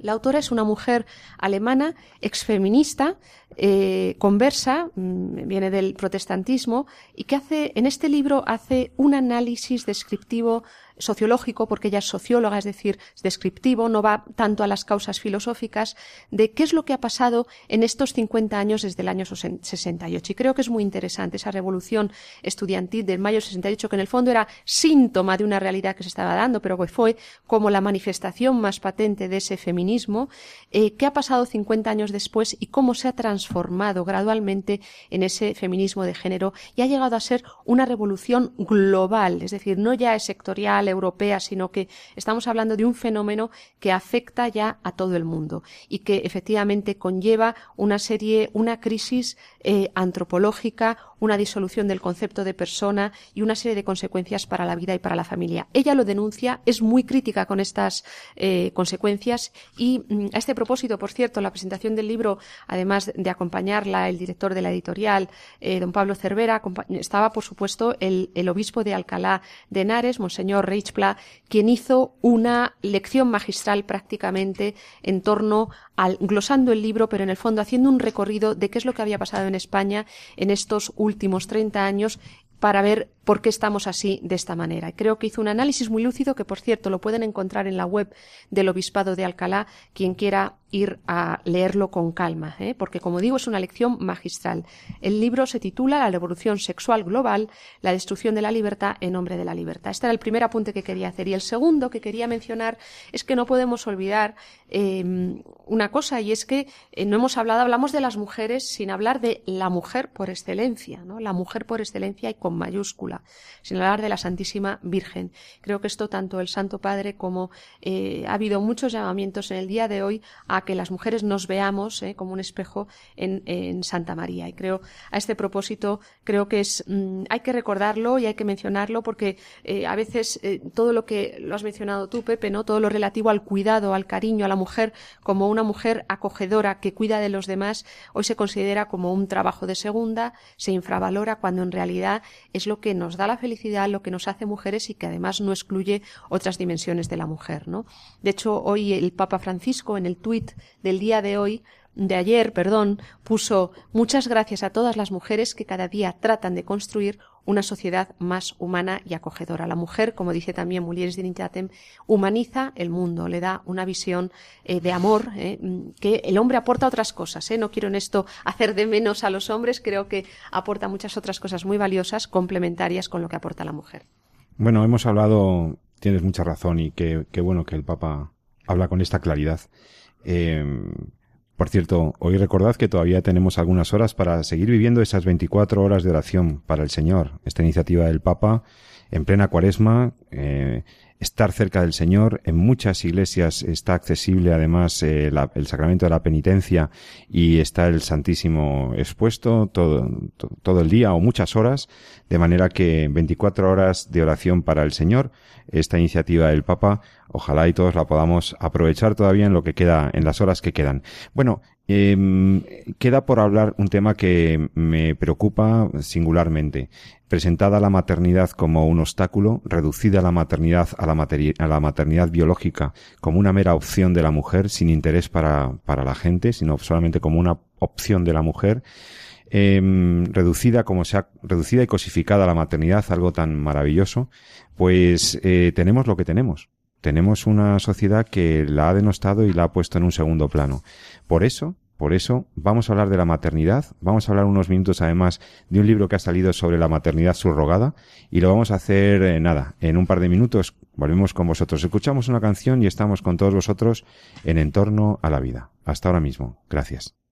La autora es una mujer alemana, exfeminista, eh, conversa, mm, viene del protestantismo, y que hace, en este libro hace un análisis descriptivo sociológico, porque ella es socióloga, es decir, es descriptivo, no va tanto a las causas filosóficas, de qué es lo que ha pasado en estos 50 años desde el año 68. Y creo que es muy interesante esa revolución estudiantil del mayo 68, que en el fondo era síntoma de una realidad que se estaba dando, pero fue como la manifestación más patente de ese feminismo, eh, qué ha pasado 50 años después y cómo se ha transformado gradualmente en ese feminismo de género y ha llegado a ser una revolución global, es decir, no ya es sectorial, europea, sino que estamos hablando de un fenómeno que afecta ya a todo el mundo y que efectivamente conlleva una serie, una crisis eh, antropológica, una disolución del concepto de persona y una serie de consecuencias para la vida y para la familia. Ella lo denuncia, es muy crítica con estas eh, consecuencias y mm, a este propósito, por cierto, la presentación del libro, además de acompañarla el director de la editorial, eh, don Pablo Cervera, estaba, por supuesto, el, el obispo de Alcalá de Henares, Monseñor Reichpla, quien hizo una lección magistral prácticamente en torno al glosando el libro, pero en el fondo haciendo un recorrido de qué es lo que había pasado en España en estos últimos 30 años para ver por qué estamos así de esta manera. Creo que hizo un análisis muy lúcido que, por cierto, lo pueden encontrar en la web del Obispado de Alcalá, quien quiera ir a leerlo con calma, ¿eh? porque, como digo, es una lección magistral. El libro se titula La revolución sexual global, la destrucción de la libertad en nombre de la libertad. Este era el primer apunte que quería hacer. Y el segundo que quería mencionar es que no podemos olvidar em, una cosa, y es que eh, no hemos hablado, hablamos de las mujeres sin hablar de la mujer por excelencia, ¿no? La mujer por excelencia y con mayúscula sin hablar de la Santísima Virgen. Creo que esto tanto el Santo Padre como eh, ha habido muchos llamamientos en el día de hoy a que las mujeres nos veamos eh, como un espejo en, Santa María. Y creo, a este propósito, creo que es, mm, hay que recordarlo y hay que mencionarlo porque eh, a veces todo lo que lo has mencionado tú, Pepe, ¿no? Todo lo relativo al cuidado, al cariño, a la mujer como una mujer acogedora que cuida de los demás, hoy se considera como un trabajo de segunda, se infravalora cuando en realidad es lo que nos nos da la felicidad, lo que nos hace mujeres y que además no excluye otras dimensiones de la mujer, ¿no? De hecho, hoy el Papa Francisco en el tuit del día de hoy de ayer, perdón, puso muchas gracias a todas las mujeres que cada día tratan de construir una sociedad más humana y acogedora. La mujer, como dice también Mulieres Dignitatem, humaniza el mundo, le da una visión eh, de amor eh, que el hombre aporta otras cosas. Eh. No quiero en esto hacer de menos a los hombres, creo que aporta muchas otras cosas muy valiosas, complementarias con lo que aporta la mujer. Bueno, hemos hablado, tienes mucha razón y qué, bueno que el Papa habla con esta claridad. Por cierto, hoy recordad que todavía tenemos algunas horas para seguir viviendo esas 24 horas de oración para el Señor. Esta iniciativa del Papa en plena cuaresma, eh, estar cerca del Señor. En muchas iglesias está accesible además eh, el sacramento de la penitencia y está el Santísimo expuesto todo, todo el día o muchas horas, de manera que 24 horas de oración para el Señor, esta iniciativa del Papa, ojalá y todos la podamos aprovechar todavía en lo que queda, en las horas que quedan. Bueno, eh, queda por hablar un tema que me preocupa singularmente. Presentada la maternidad como un obstáculo, reducida la maternidad a la, a la maternidad biológica como una mera opción de la mujer sin interés para, para la gente, sino solamente como una opción de la mujer, em, reducida como se ha reducida y cosificada la maternidad, algo tan maravilloso, pues eh, tenemos lo que tenemos. Tenemos una sociedad que la ha denostado y la ha puesto en un segundo plano. Por eso, por eso vamos a hablar de la maternidad, vamos a hablar unos minutos además de un libro que ha salido sobre la maternidad subrogada y lo vamos a hacer eh, nada, en un par de minutos volvemos con vosotros, escuchamos una canción y estamos con todos vosotros en entorno a la vida. Hasta ahora mismo. Gracias.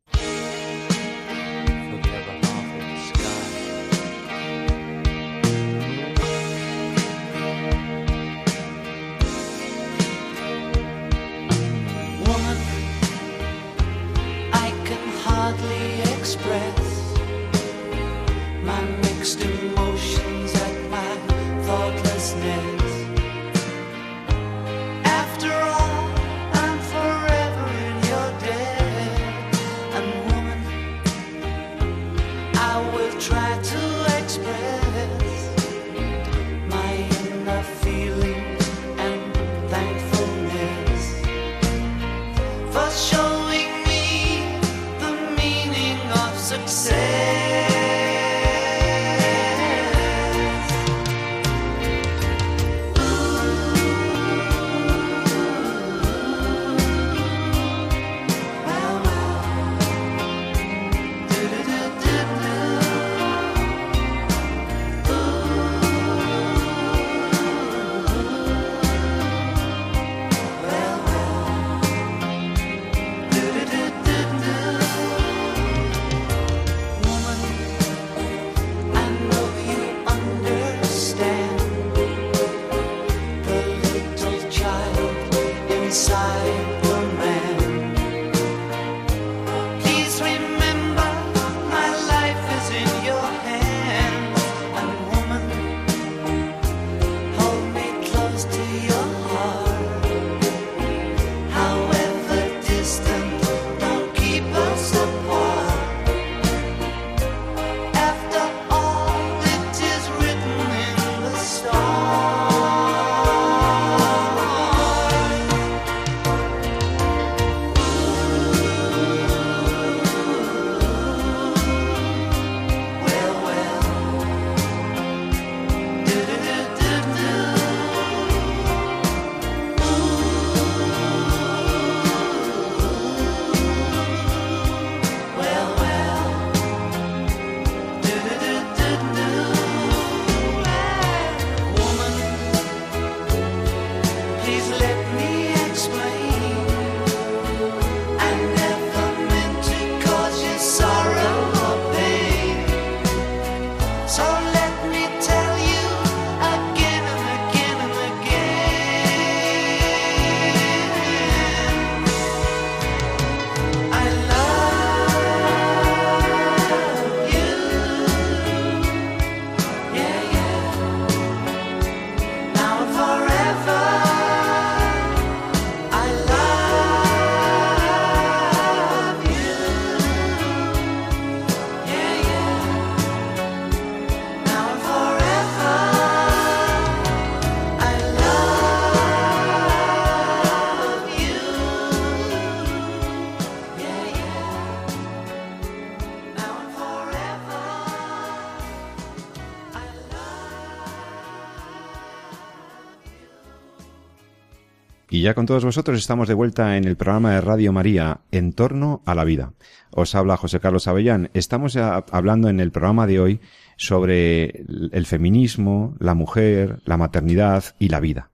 Ya con todos vosotros estamos de vuelta en el programa de Radio María En torno a la vida. Os habla José Carlos Avellán. Estamos hablando en el programa de hoy sobre el feminismo, la mujer, la maternidad y la vida.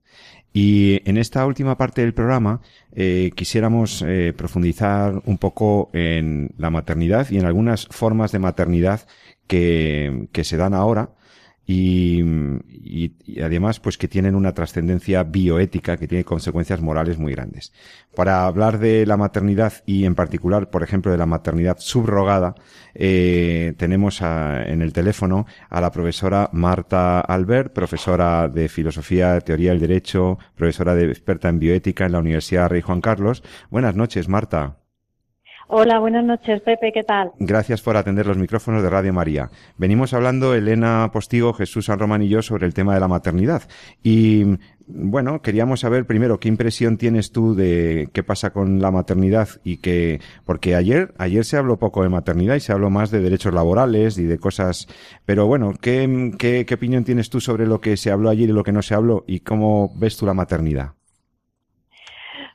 Y en esta última parte del programa eh, quisiéramos eh, profundizar un poco en la maternidad y en algunas formas de maternidad que se dan ahora y, y, además pues que tienen una trascendencia bioética que tiene consecuencias morales muy grandes. Para hablar de la maternidad y en particular, por ejemplo, de la maternidad subrogada, eh, tenemos en el teléfono a la profesora Marta Albert, profesora de Filosofía, Teoría del Derecho, profesora de experta en bioética en la Universidad Rey Juan Carlos. Buenas noches, Marta. Hola, buenas noches, Pepe, ¿qué tal? Gracias por atender los micrófonos de Radio María. Venimos hablando, Elena Postigo, Jesús San Román y yo, sobre el tema de la maternidad. Y, bueno, queríamos saber primero qué impresión tienes tú de qué pasa con la maternidad y que, porque ayer, ayer se habló poco de maternidad y se habló más de derechos laborales y de cosas, pero bueno, ¿qué, qué, qué opinión tienes tú sobre lo que se habló ayer y lo que no se habló y cómo ves tú la maternidad?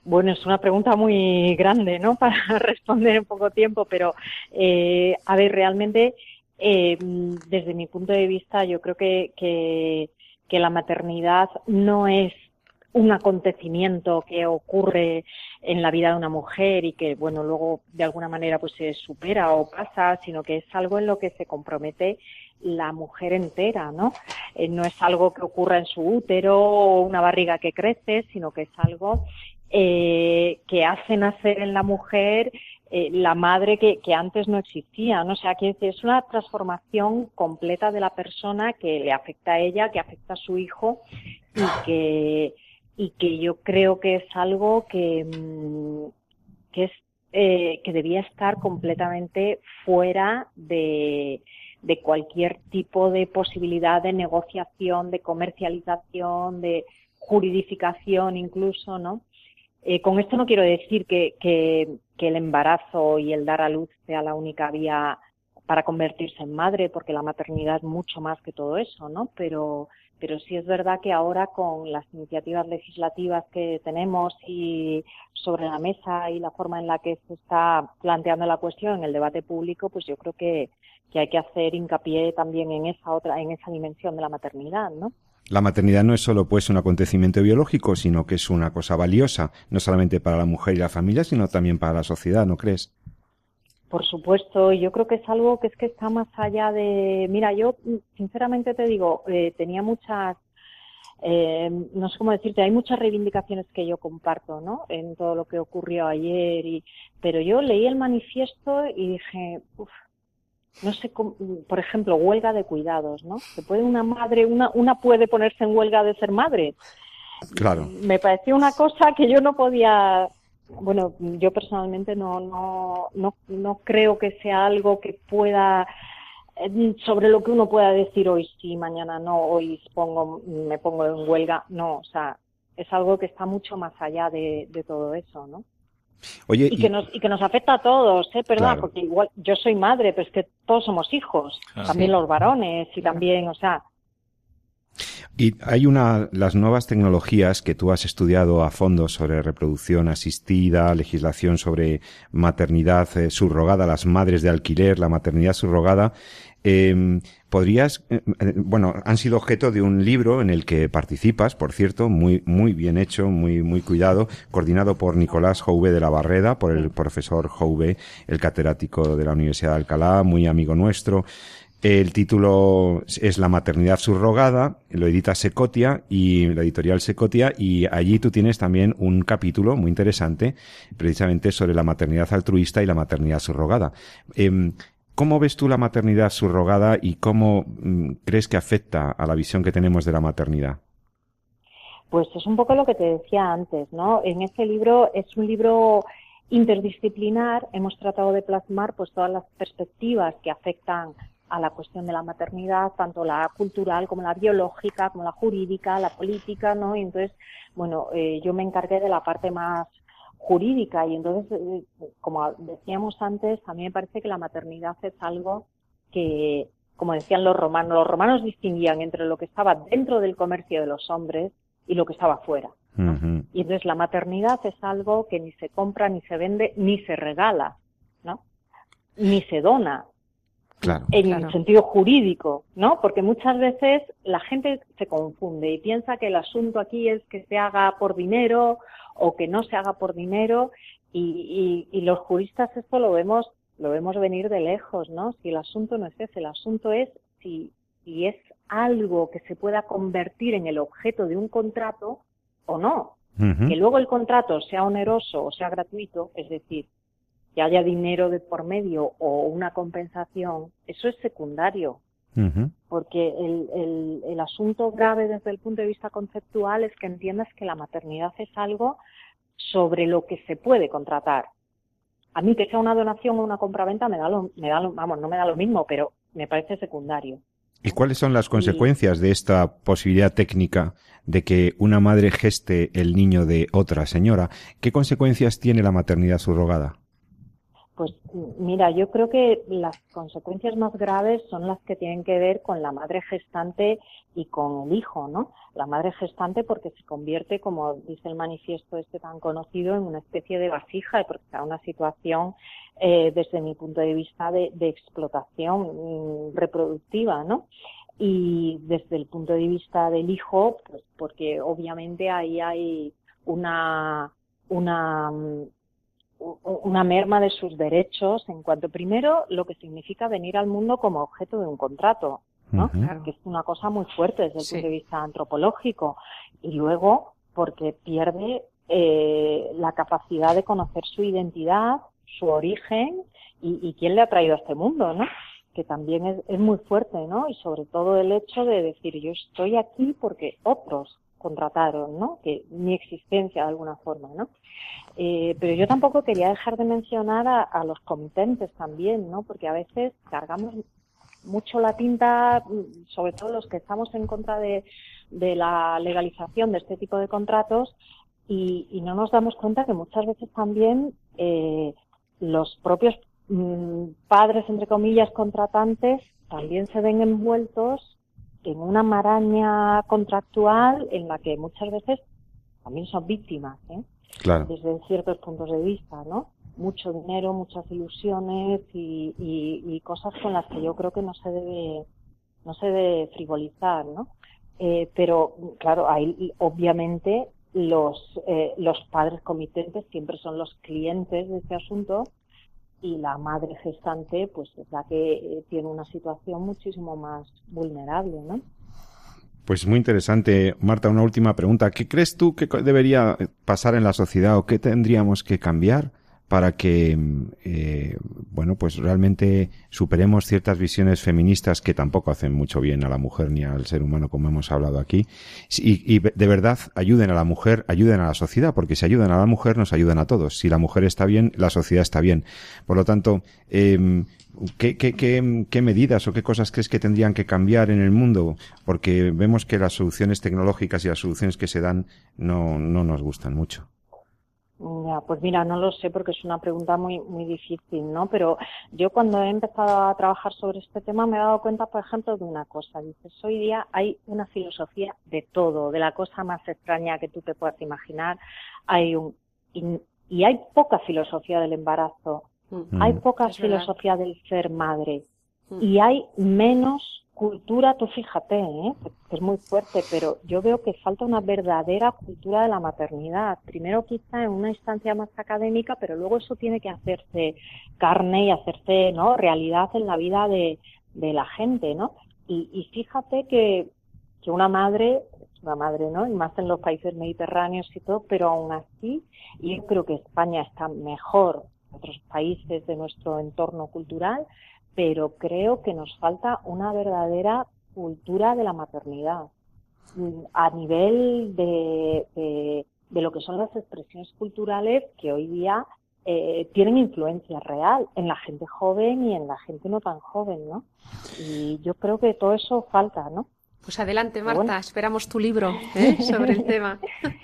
Bueno, es una pregunta muy grande, ¿no? Para responder en poco tiempo, pero eh, a ver, realmente, eh, desde mi punto de vista, yo creo que, que, que la maternidad no es un acontecimiento que ocurre en la vida de una mujer y que, bueno, luego de alguna manera pues se supera o pasa, sino que es algo en lo que se compromete la mujer entera, ¿no? Eh, no es algo que ocurra en su útero o una barriga que crece, sino que es algo eh, que hace nacer en la mujer eh, la madre que, que, antes no existía, ¿no? O sea, que es una transformación completa de la persona que le afecta a ella, que afecta a su hijo y que, y que yo creo que es algo que, mm, que es, eh, que debía estar completamente fuera de, de cualquier tipo de posibilidad de negociación, de comercialización, de juridificación incluso, ¿no? Eh, con esto no quiero decir que, que, que, el embarazo y el dar a luz sea la única vía para convertirse en madre, porque la maternidad es mucho más que todo eso, ¿no? Pero, pero sí es verdad que ahora con las iniciativas legislativas que tenemos y sobre la mesa y la forma en la que se está planteando la cuestión en el debate público, pues yo creo que, que hay que hacer hincapié también en esa otra, en esa dimensión de la maternidad, ¿no? La maternidad no es solo pues un acontecimiento biológico, sino que es una cosa valiosa, no solamente para la mujer y la familia, sino también para la sociedad, ¿no crees? Por supuesto, yo creo que es algo que es que está más allá de, mira, yo sinceramente te digo, eh, tenía muchas, eh, no sé cómo decirte, hay muchas reivindicaciones que yo comparto, ¿no? En todo lo que ocurrió ayer y, pero yo leí el manifiesto y dije, uff, no sé, por ejemplo, huelga de cuidados, ¿no? Se puede una madre, una, una puede ponerse en huelga de ser madre. Claro. Me pareció una cosa que yo no podía, bueno, yo personalmente no, no, no, no creo que sea algo que pueda, eh, sobre lo que uno pueda decir hoy sí, mañana no, hoy pongo, me pongo en huelga, no, o sea, es algo que está mucho más allá de, de todo eso, ¿no? Oye, y, que nos, y que nos afecta a todos, ¿eh? Perdón, porque igual yo soy madre, pero es que todos somos hijos, también los varones y también, o sea. Y hay una, las nuevas tecnologías que tú has estudiado a fondo sobre reproducción asistida, legislación sobre maternidad eh, subrogada, las madres de alquiler, la maternidad subrogada. Eh, podrías, eh, eh, bueno, han sido objeto de un libro en el que participas, por cierto, muy, muy bien hecho, muy, muy cuidado, coordinado por Nicolás Jouve de la Barreda, por el profesor Jouve, el catedrático de la Universidad de Alcalá, muy amigo nuestro. El título es La maternidad subrogada, lo edita Secotia y la editorial Secotia y allí tú tienes también un capítulo muy interesante precisamente sobre la maternidad altruista y la maternidad subrogada. Em, ¿Cómo ves tú la maternidad subrogada y cómo mm, crees que afecta a la visión que tenemos de la maternidad? Pues es un poco lo que te decía antes, ¿no? En este libro es un libro interdisciplinar, hemos tratado de plasmar pues todas las perspectivas que afectan a la cuestión de la maternidad, tanto la cultural como la biológica, como la jurídica, la política, ¿no? Y entonces, bueno, eh, yo me encargué de la parte más jurídica y entonces, eh, como decíamos antes, a mí me parece que la maternidad es algo que, como decían los romanos, los romanos distinguían entre lo que estaba dentro del comercio de los hombres y lo que estaba fuera. Y entonces la maternidad es algo que ni se compra, ni se vende, ni se regala, ¿no? Ni se dona. Claro. En el sentido jurídico, ¿no? Porque muchas veces la gente se confunde y piensa que el asunto aquí es que se haga por dinero o que no se haga por dinero y, y, los juristas esto lo vemos lo vemos venir de lejos, ¿no? Si el asunto no es ese, el asunto es si, si es algo que se pueda convertir en el objeto de un contrato o no. Que luego el contrato sea oneroso o sea gratuito, es decir, que haya dinero de por medio o una compensación, eso es secundario. Porque el, el, el, asunto grave desde el punto de vista conceptual es que entiendas que la maternidad es algo sobre lo que se puede contratar. a mí que sea una donación o una compraventa me da lo, me da lo, vamos, no me da lo mismo, pero me parece secundario. ¿Y cuáles son las consecuencias de esta posibilidad técnica de que una madre geste el niño de otra señora? ¿Qué consecuencias tiene la maternidad subrogada? Pues mira, yo creo que las consecuencias más graves son las que tienen que ver con la madre gestante y con el hijo, ¿no? La madre gestante porque se convierte, como dice el manifiesto este tan conocido, en una especie de vasija porque está una situación, eh, desde mi punto de vista, de, explotación mm, reproductiva, ¿no? Y desde el punto de vista del hijo, pues porque obviamente ahí hay una, una mm, una merma de sus derechos en cuanto primero lo que significa venir al mundo como objeto de un contrato, ¿no? Que es una cosa muy fuerte desde el punto de vista antropológico y luego porque pierde eh, la capacidad de conocer su identidad, su origen y, y, quién le ha traído a este mundo, ¿no? Que también es, es muy fuerte, ¿no? Y sobre todo el hecho de decir yo estoy aquí porque otros contrataron, ¿no? Que mi existencia de alguna forma, ¿no? Eh, pero yo tampoco quería dejar de mencionar a, los comitentes también, ¿no? Porque a veces cargamos mucho la tinta, sobre todo los que estamos en contra de, la legalización de este tipo de contratos, y, no nos damos cuenta que muchas veces también eh, los propios mm, padres, entre comillas, contratantes, también se ven envueltos en una maraña contractual en la que muchas veces también son víctimas, ¿eh? desde ciertos puntos de vista, ¿no? Mucho dinero, muchas ilusiones y, cosas con las que yo creo que no se debe, no se debe frivolizar, ¿no? Eh, pero claro, ahí obviamente los, eh, los padres comitentes siempre son los clientes de este asunto y la madre gestante pues es la que eh, tiene una situación muchísimo más vulnerable, ¿no? Pues muy interesante. Marta, una última pregunta. ¿Qué crees tú que debería pasar en la sociedad o qué tendríamos que cambiar para que, eh, bueno, pues realmente superemos ciertas visiones feministas que tampoco hacen mucho bien a la mujer ni al ser humano, como hemos hablado aquí, y, y, de verdad ayuden a la mujer, ayuden a la sociedad, porque si ayudan a la mujer, nos ayudan a todos. Si la mujer está bien, la sociedad está bien. Por lo tanto, eh, ¿Qué, qué, qué, qué, medidas o qué cosas crees que tendrían que cambiar en el mundo? Porque vemos que las soluciones tecnológicas y las soluciones que se dan no, no nos gustan mucho. Ya, pues mira, no lo sé porque es una pregunta muy muy difícil, ¿no? Pero yo cuando he empezado a trabajar sobre este tema me he dado cuenta, por ejemplo, de una cosa. Dices, hoy día hay una filosofía de todo, de la cosa más extraña que tú te puedas imaginar. Hay un y, y hay poca filosofía del embarazo, mm. hay poca filosofía del ser madre mm. y hay menos cultura, tú fíjate, ¿eh? es muy fuerte, pero yo veo que falta una verdadera cultura de la maternidad. Primero quizá en una instancia más académica, pero luego eso tiene que hacerse carne y hacerse no realidad en la vida de, de la gente, ¿no? Y, y fíjate que, que una madre, una madre, ¿no? Y más en los países mediterráneos y todo, pero aún así, yo creo que España está mejor que otros países de nuestro entorno cultural, pero creo que nos falta una verdadera cultura de la maternidad a nivel de, de, lo que son las expresiones culturales que hoy día eh, tienen influencia real en la gente joven y en la gente no tan joven, ¿no? Y yo creo que todo eso falta, ¿no? Pues adelante, Marta, esperamos tu libro ¿eh? sobre el tema.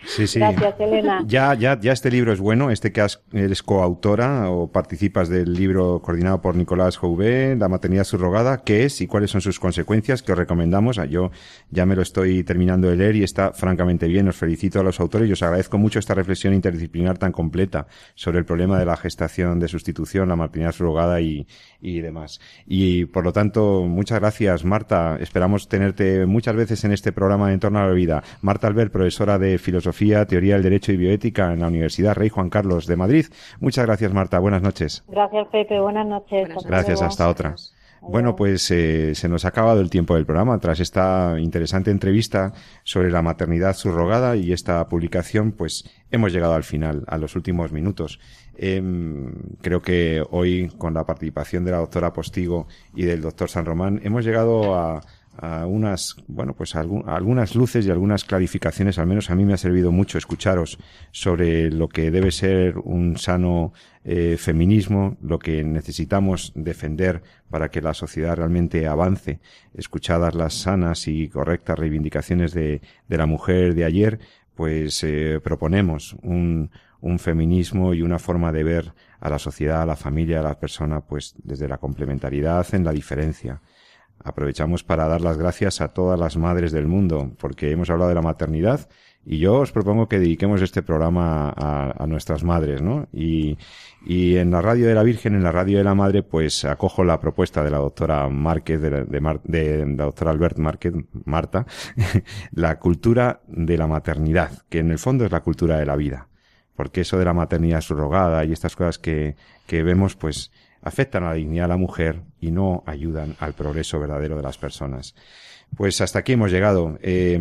Sí, sí. Gracias, Elena. Ya, ya, ya este libro es bueno, este que eres coautora o participas del libro coordinado por Nicolás Jouvé, La maternidad subrogada, ¿qué es y cuáles son sus consecuencias? Que os recomendamos. Ah, yo ya me lo estoy terminando de leer y está francamente bien. Os felicito a los autores y os agradezco mucho esta reflexión interdisciplinar tan completa sobre el problema de la gestación de sustitución, la maternidad subrogada y, y demás. Y por lo tanto, muchas gracias, Marta. Esperamos tenerte muchas veces en este programa de Entorno a la Vida. Marta Albert, profesora de Filosofía, Teoría del Derecho y Bioética en la Universidad Rey Juan Carlos de Madrid. Muchas gracias, Marta. Buenas noches. Gracias, Pepe. Buenas noches. gracias, hasta otra. Bueno, pues eh, se nos ha acabado el tiempo del programa tras esta interesante entrevista sobre la maternidad subrogada y esta publicación, pues hemos llegado al final, a los últimos minutos. Em, creo que hoy, con la participación de la doctora Postigo y del doctor San Román, hemos llegado a, unas, bueno, pues algunas luces y algunas clarificaciones, al menos a mí me ha servido mucho escucharos sobre lo que debe ser un sano eh, feminismo, lo que necesitamos defender para que la sociedad realmente avance, escuchadas las sanas y correctas reivindicaciones de, de la mujer de ayer, pues eh, proponemos un, un feminismo y una forma de ver a la sociedad, a la familia, a la persona, pues desde la complementariedad en la diferencia. Aprovechamos para dar las gracias a todas las madres del mundo, porque hemos hablado de la maternidad y yo os propongo que dediquemos este programa a, nuestras madres, ¿no? Y, y, en la radio de la Virgen, en la radio de la Madre, pues acojo la propuesta de la doctora Márquez, de, de, la doctora Albert Márquez, Marta, la cultura de la maternidad, que en el fondo es la cultura de la vida. Porque eso de la maternidad subrogada y estas cosas que, que vemos, pues afectan a la dignidad de la mujer y no ayudan al progreso verdadero de las personas. Pues hasta aquí hemos llegado. Eh,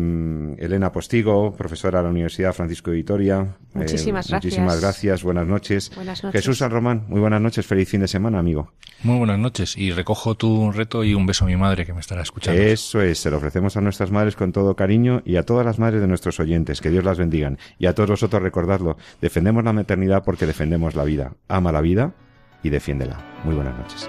Elena Postigo, profesora de la Universidad Francisco de Vitoria. Eh, muchísimas gracias. Muchísimas gracias. Buenas noches. Buenas noches. Jesús San Román, muy buenas noches. Feliz fin de semana, amigo. Muy buenas noches. Y recojo tu reto y un beso a mi madre que me estará escuchando. Eso es. Se lo ofrecemos a nuestras madres con todo cariño y a todas las madres de nuestros oyentes. Que Dios las bendiga. Y a todos vosotros recordadlo. Defendemos la maternidad porque defendemos la vida. Ama la vida y defiéndela. Muy buenas noches.